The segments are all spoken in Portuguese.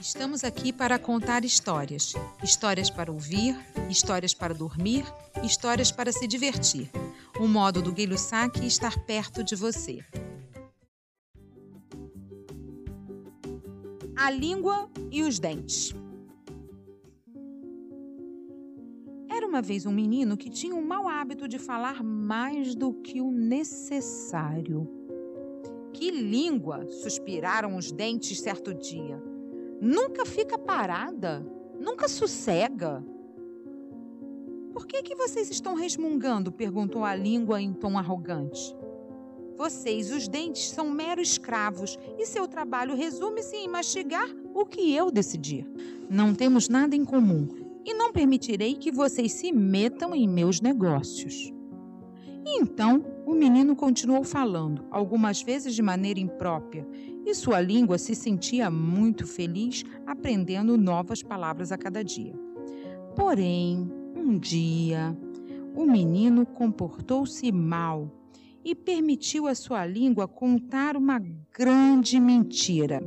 Estamos aqui para contar histórias. Histórias para ouvir, histórias para dormir, histórias para se divertir. O modo do Guilho Saque estar perto de você. A língua e os dentes. Era uma vez um menino que tinha o mau hábito de falar mais do que o necessário. Que língua! suspiraram os dentes certo dia. Nunca fica parada, nunca sossega. Por que, que vocês estão resmungando? perguntou a língua em tom arrogante. Vocês, os dentes, são meros escravos e seu trabalho resume-se em mastigar o que eu decidir. Não temos nada em comum e não permitirei que vocês se metam em meus negócios. E então o menino continuou falando, algumas vezes de maneira imprópria, e sua língua se sentia muito feliz aprendendo novas palavras a cada dia. Porém, um dia, o menino comportou-se mal e permitiu à sua língua contar uma grande mentira.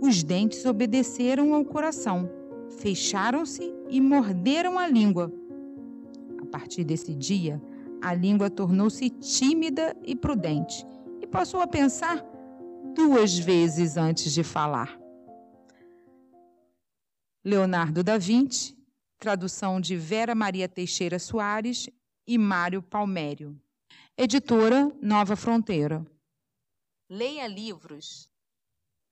Os dentes obedeceram ao coração, fecharam-se e morderam a língua. A partir desse dia, a língua tornou-se tímida e prudente e passou a pensar duas vezes antes de falar. Leonardo da Vinci, tradução de Vera Maria Teixeira Soares e Mário Palmério. Editora Nova Fronteira. Leia livros